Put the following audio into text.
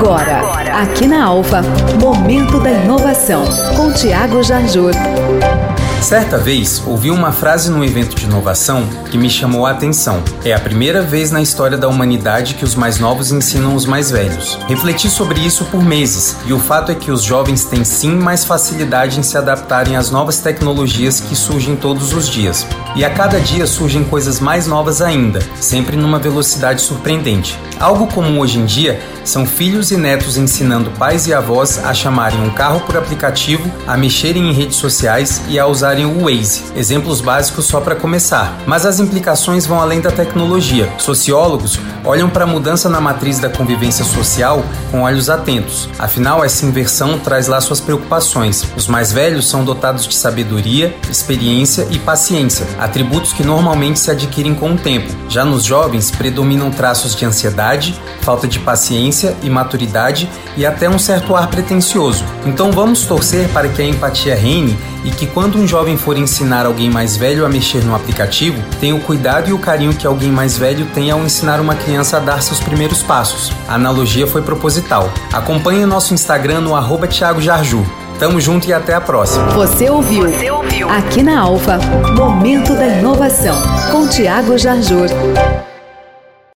Agora, aqui na Alfa, Momento da Inovação, com Tiago Jarjur. Certa vez, ouvi uma frase num evento de inovação que me chamou a atenção. É a primeira vez na história da humanidade que os mais novos ensinam os mais velhos. Refleti sobre isso por meses, e o fato é que os jovens têm sim mais facilidade em se adaptarem às novas tecnologias que surgem todos os dias. E a cada dia surgem coisas mais novas ainda, sempre numa velocidade surpreendente. Algo comum hoje em dia são filhos e netos ensinando pais e avós a chamarem um carro por aplicativo, a mexerem em redes sociais e a usarem o Waze. Exemplos básicos só para começar. Mas as implicações vão além da tecnologia. Sociólogos olham para a mudança na matriz da convivência social com olhos atentos. Afinal, essa inversão traz lá suas preocupações. Os mais velhos são dotados de sabedoria, experiência e paciência, atributos que normalmente se adquirem com o tempo. Já nos jovens predominam traços de ansiedade, falta de paciência e maturidade e até um certo ar pretensioso. Então vamos torcer para que a empatia reine e que quando um jovem for ensinar alguém mais velho a mexer no aplicativo, tenha o cuidado e o carinho que alguém mais velho tem ao ensinar uma criança a dar seus primeiros passos. A analogia foi proposital. Acompanhe nosso Instagram no arroba Thiago Jarju. Tamo junto e até a próxima. Você ouviu? Você ouviu? Aqui na Alfa, Momento da Inovação, com Tiago Jarjur.